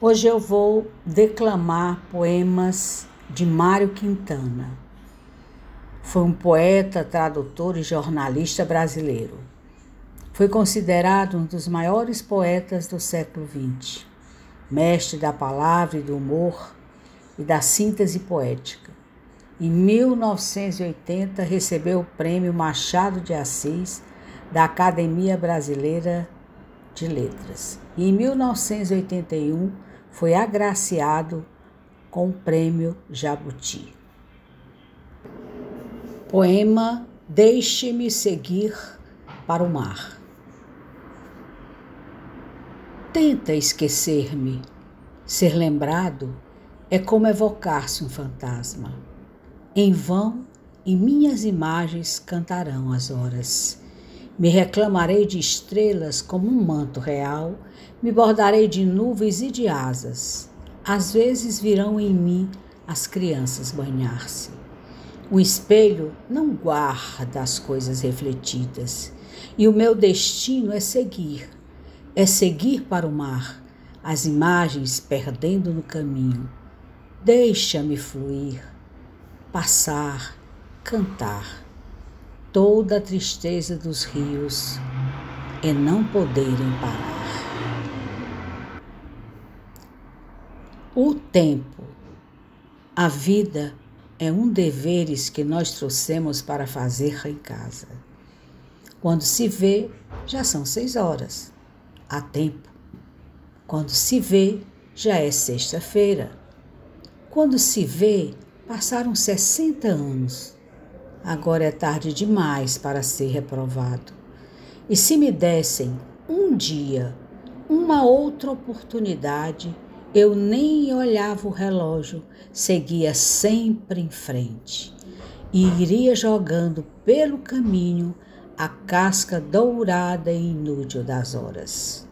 Hoje eu vou declamar poemas de Mário Quintana. Foi um poeta, tradutor e jornalista brasileiro. Foi considerado um dos maiores poetas do século XX, mestre da palavra e do humor e da síntese poética. Em 1980, recebeu o prêmio Machado de Assis da Academia Brasileira de Letras. E em 1981, foi agraciado com o prêmio Jabuti. Poema Deixe-me seguir para o mar. Tenta esquecer-me. Ser lembrado é como evocar-se um fantasma. Em vão, e minhas imagens cantarão as horas. Me reclamarei de estrelas como um manto real, me bordarei de nuvens e de asas. Às vezes virão em mim as crianças banhar-se. O espelho não guarda as coisas refletidas, e o meu destino é seguir, é seguir para o mar, as imagens perdendo no caminho. Deixa-me fluir, passar, cantar toda a tristeza dos rios e não poderem parar. O tempo, a vida é um deveres que nós trouxemos para fazer em casa. Quando se vê, já são seis horas. Há tempo. Quando se vê, já é sexta-feira. Quando se vê, passaram 60 anos. Agora é tarde demais para ser reprovado. E se me dessem um dia, uma outra oportunidade, eu nem olhava o relógio, seguia sempre em frente e iria jogando pelo caminho a casca dourada e inútil das horas.